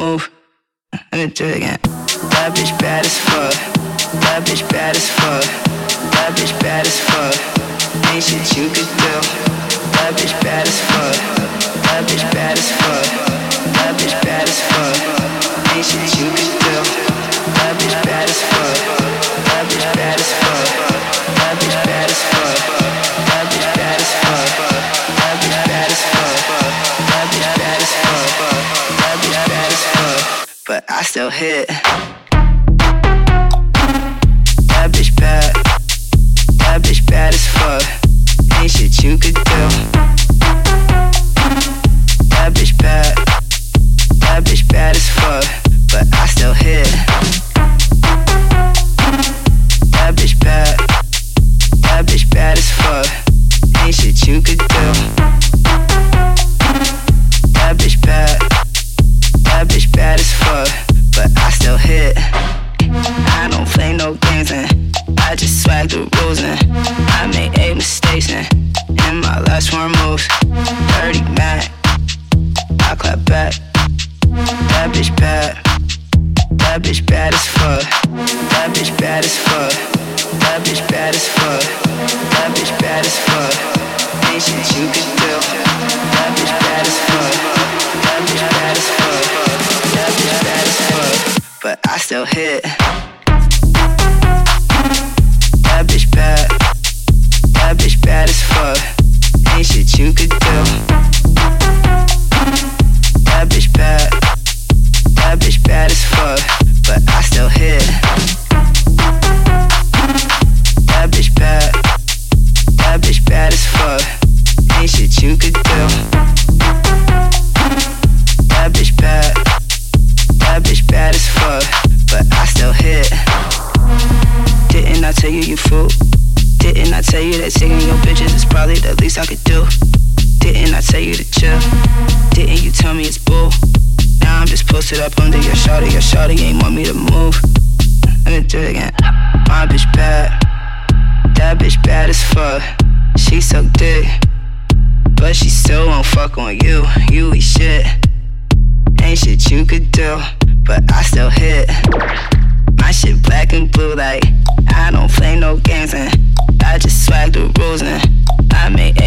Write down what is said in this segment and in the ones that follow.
move. Let me do it again. That bitch bad as fuck. That bitch bad as fuck. That bitch bad as fuck. Ain't shit you could do. That bitch bad as fuck. That bitch bad as fuck. That bitch bad as fuck. Ain't shit you could do. That bitch bad as fuck. That bitch bad as fuck. That bitch bad as fuck. still hit. That bitch bad. That bitch bad as fuck. Ain't shit you could do. on you, you eat shit. Ain't shit you could do, but I still hit. My shit black and blue, like I don't play no games, and I just swag the rules, and I make.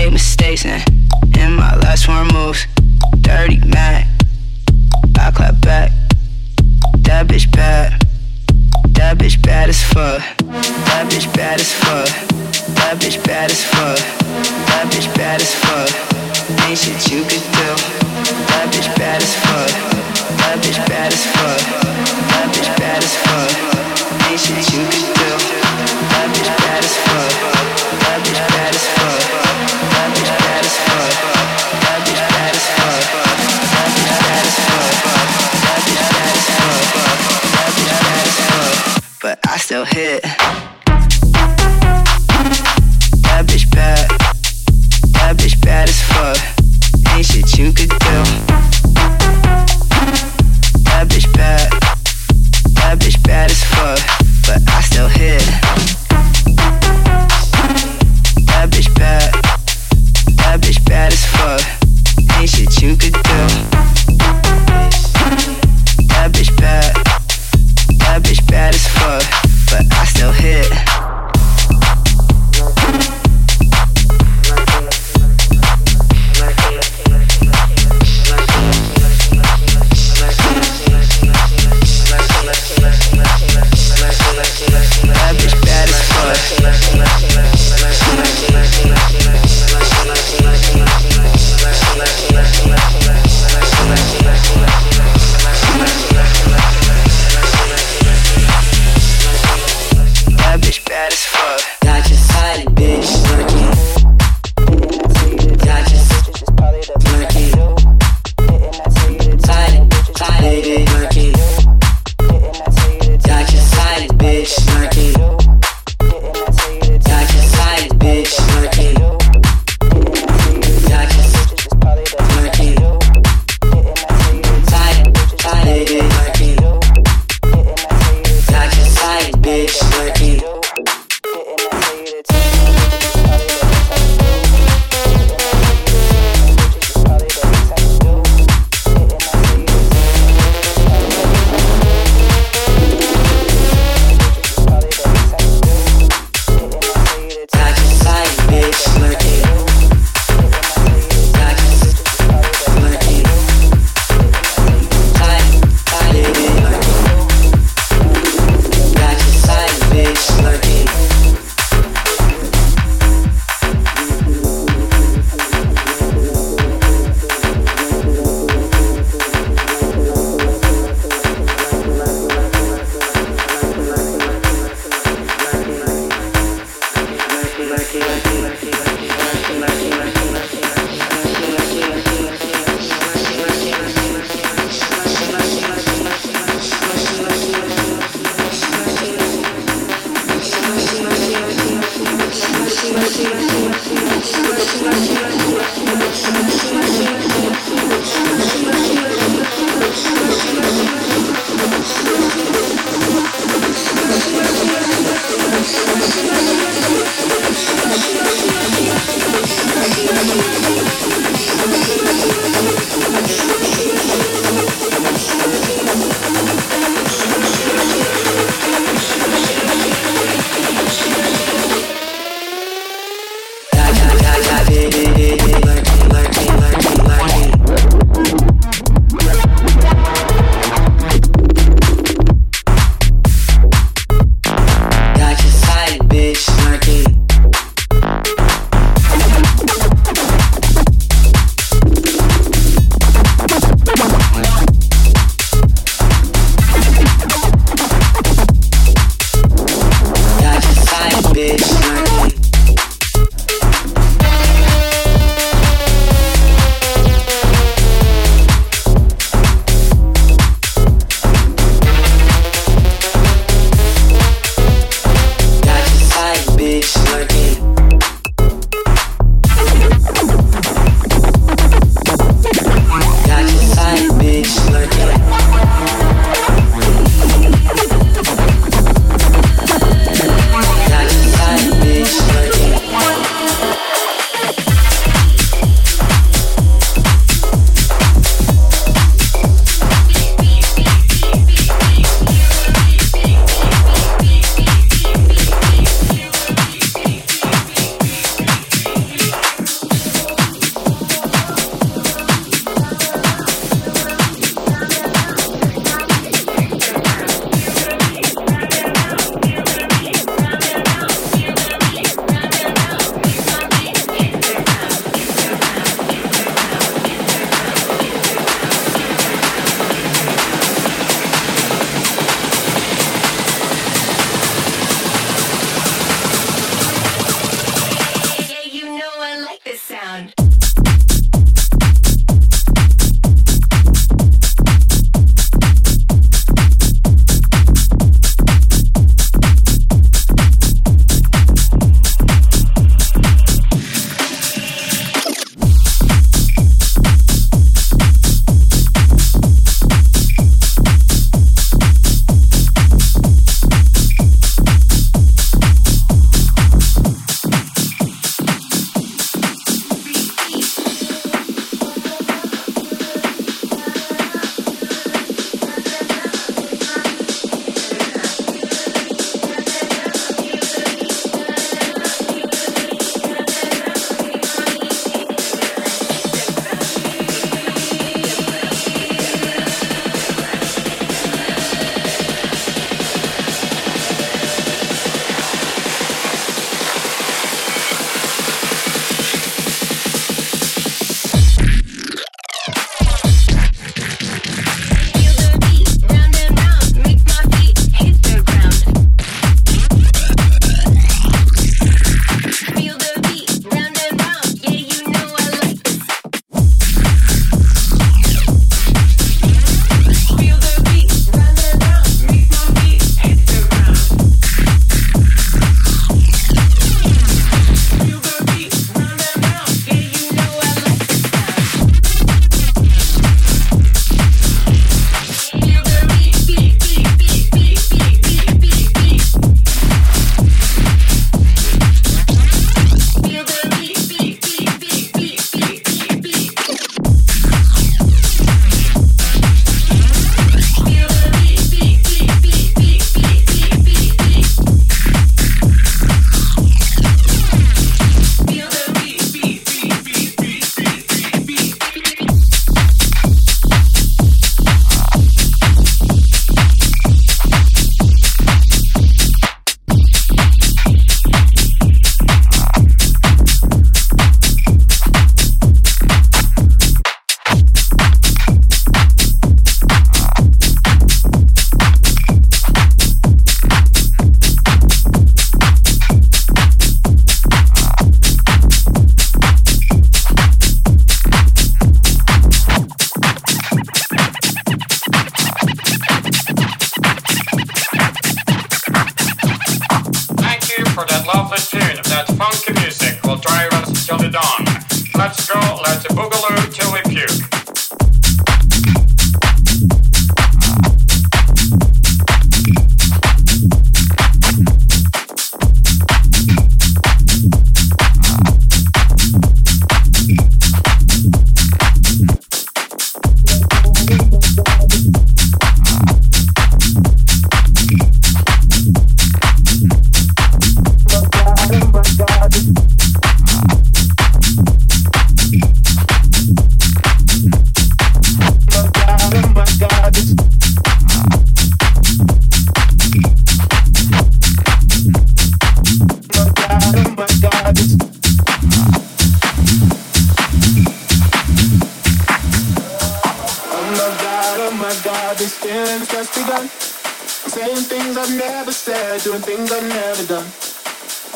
never said, doing things I've never done.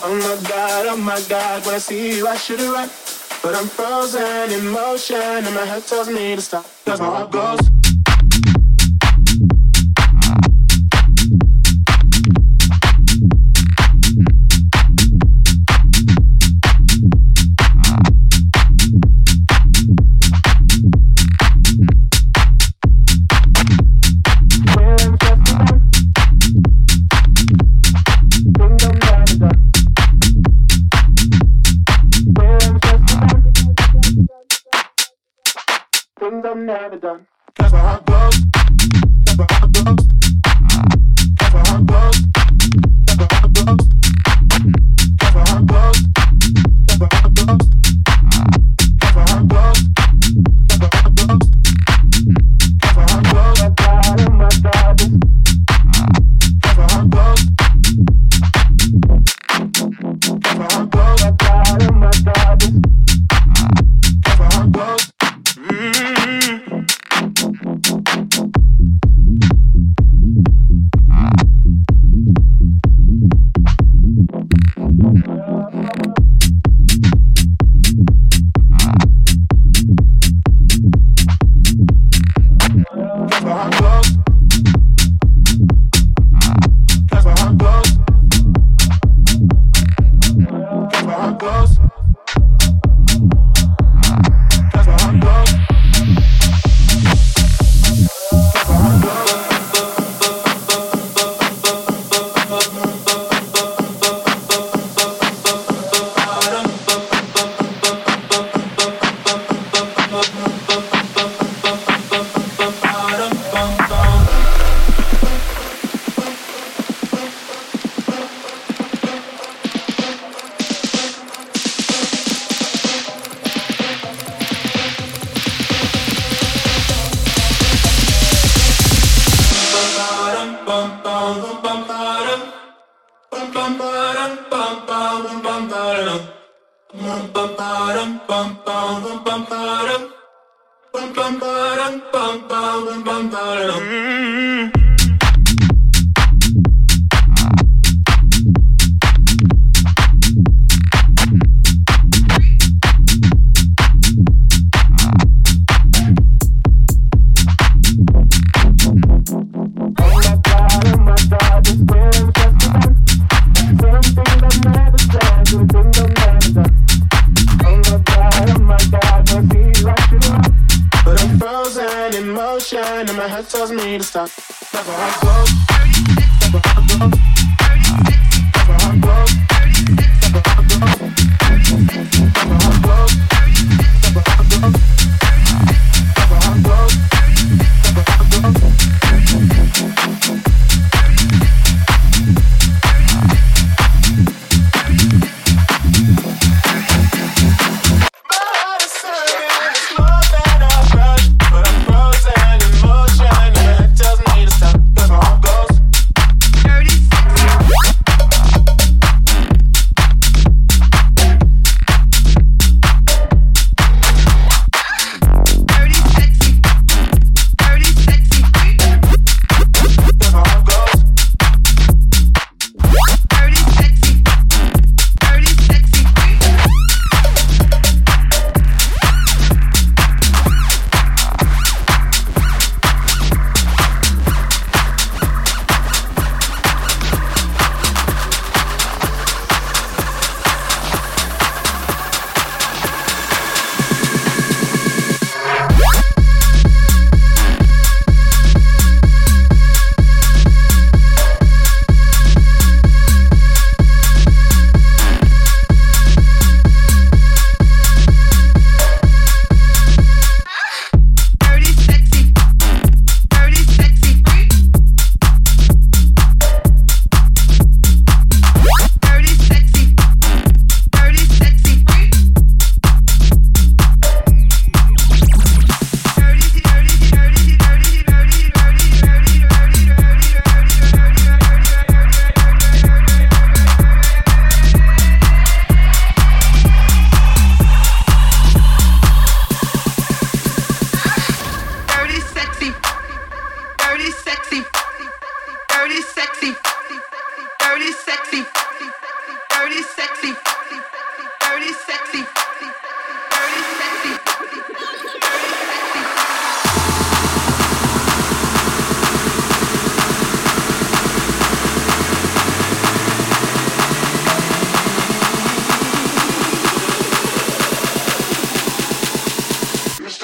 Oh my god, oh my god, when I see you, I should have run. But I'm frozen in motion, and my head tells me to stop. Cause my heart goes. things I've never done. That's I goes. That's why I goes. That's. That's.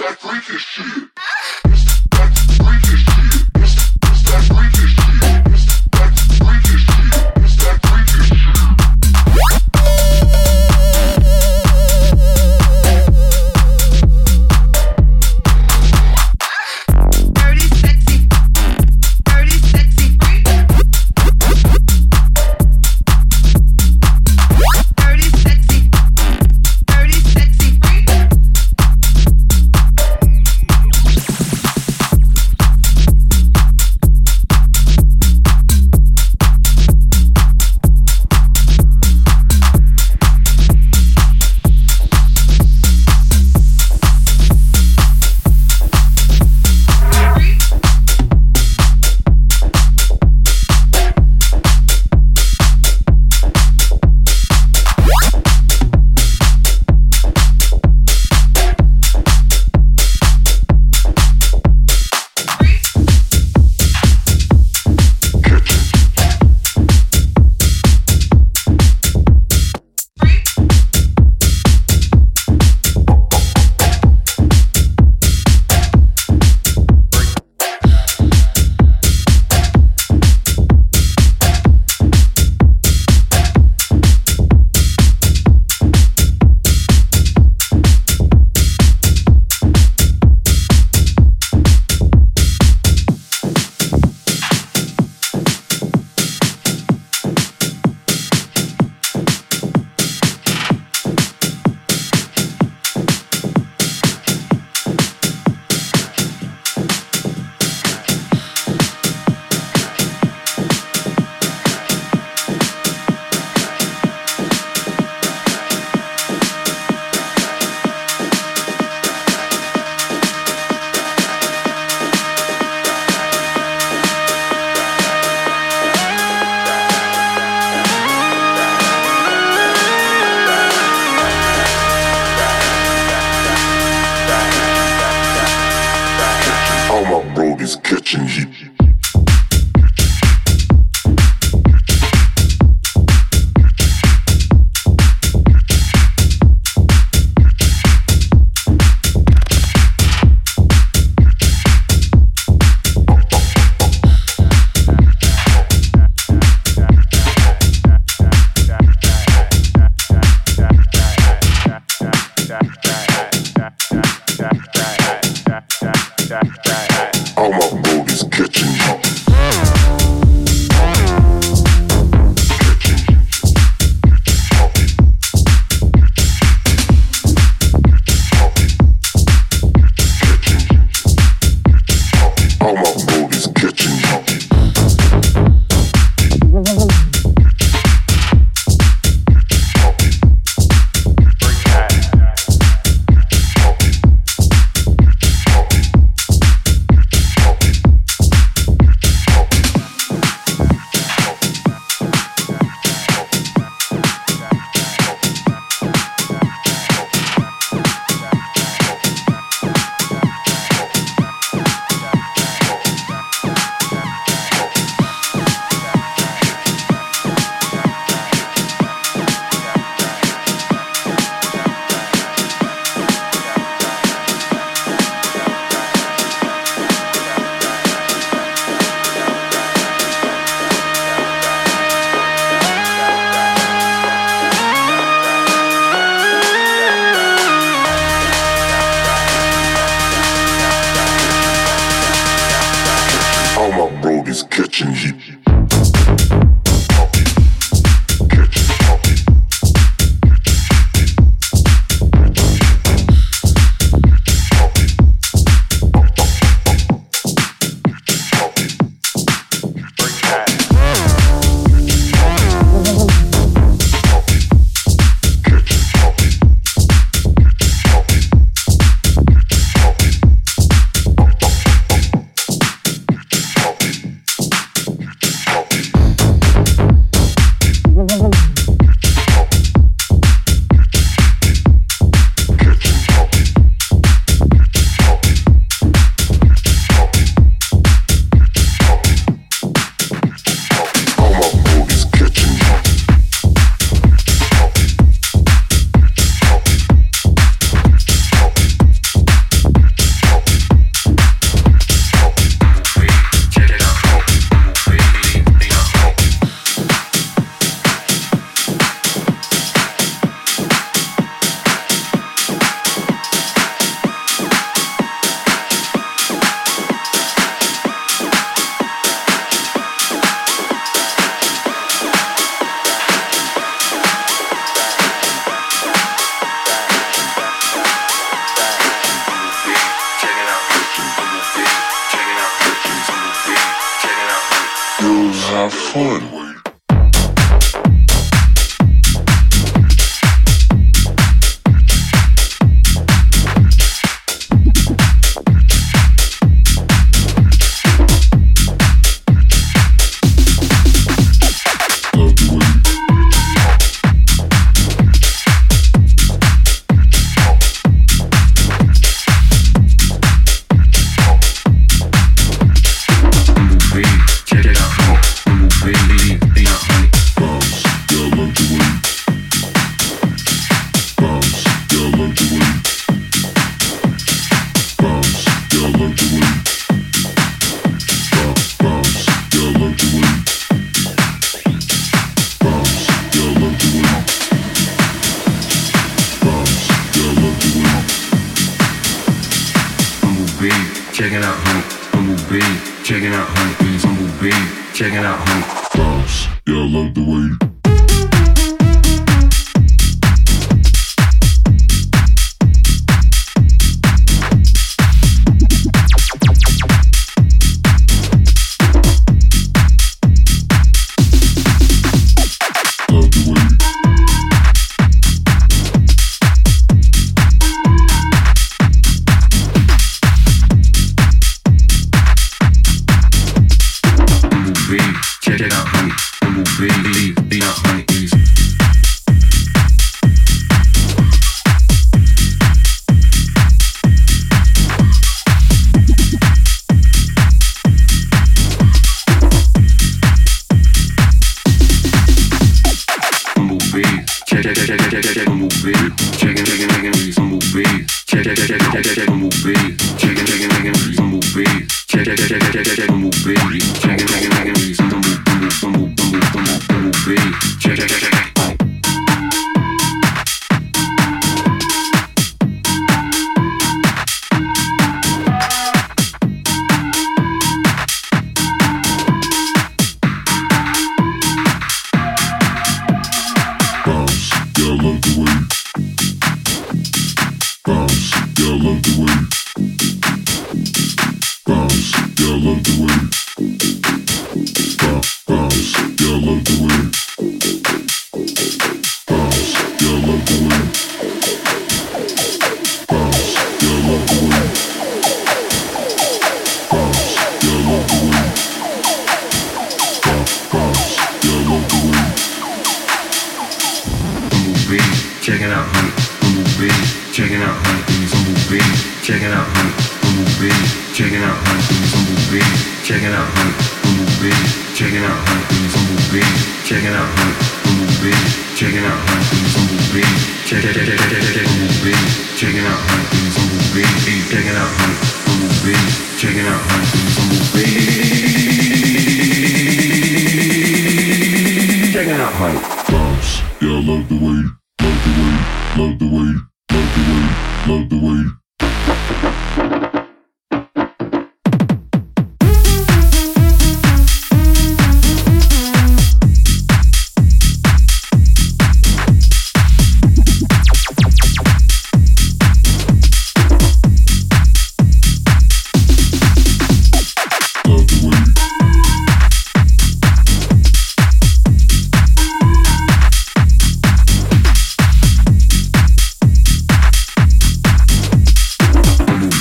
that freaky shit.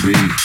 Left,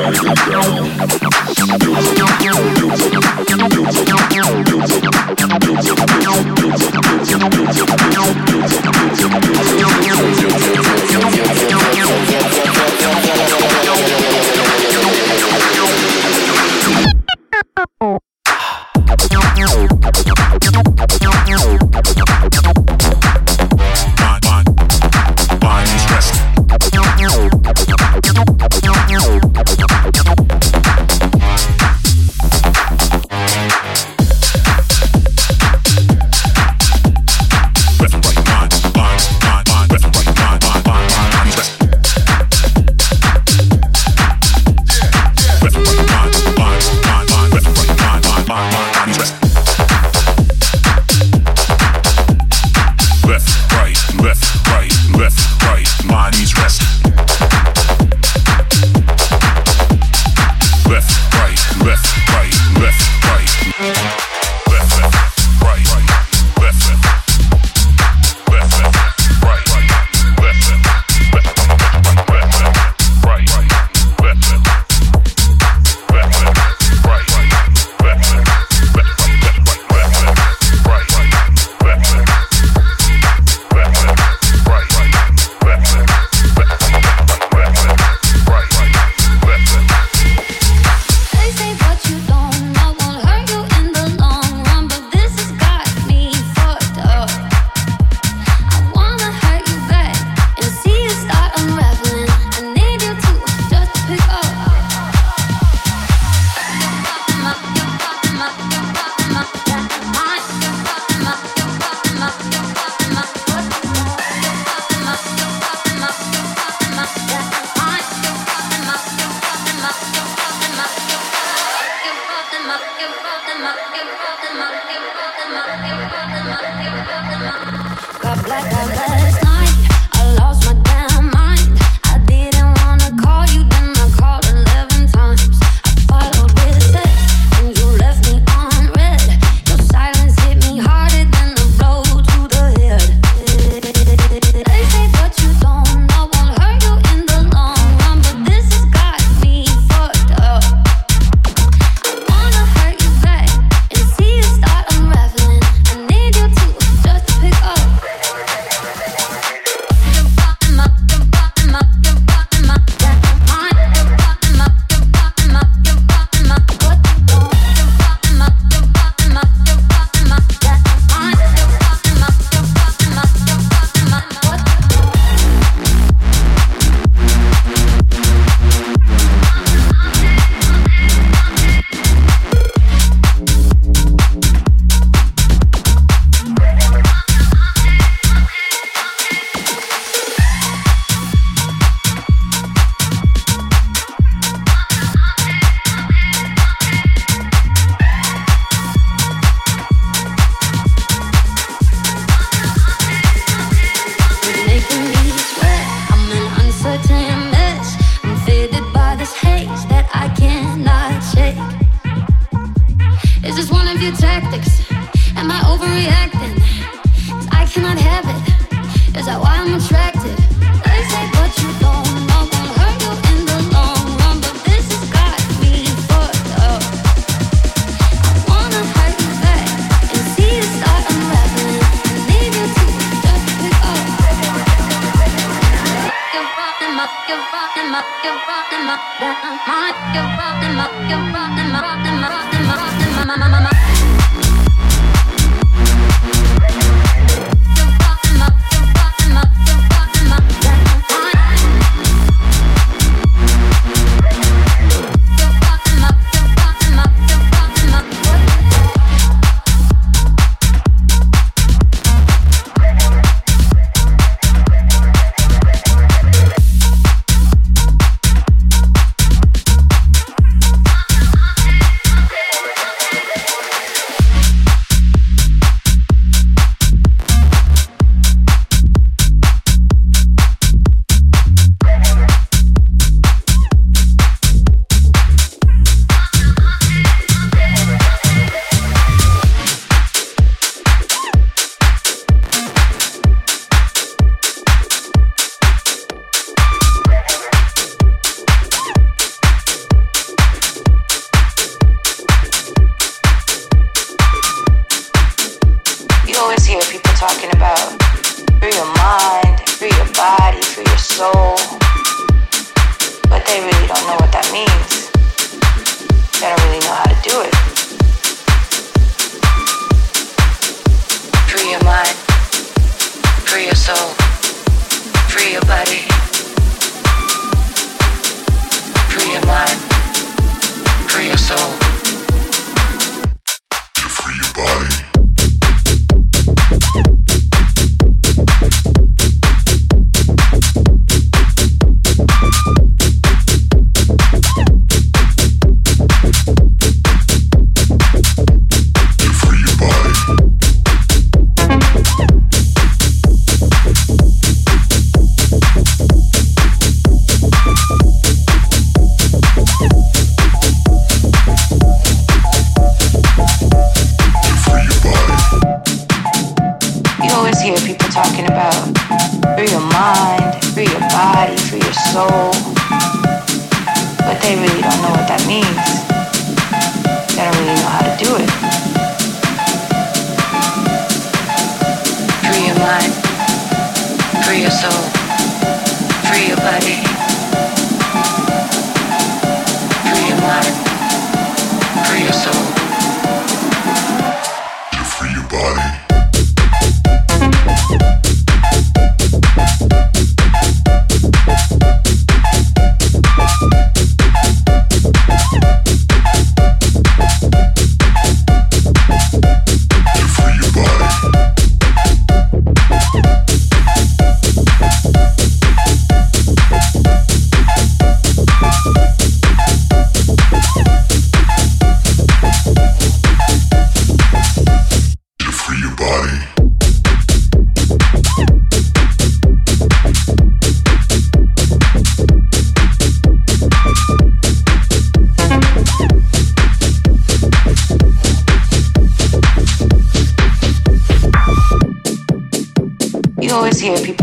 Música means.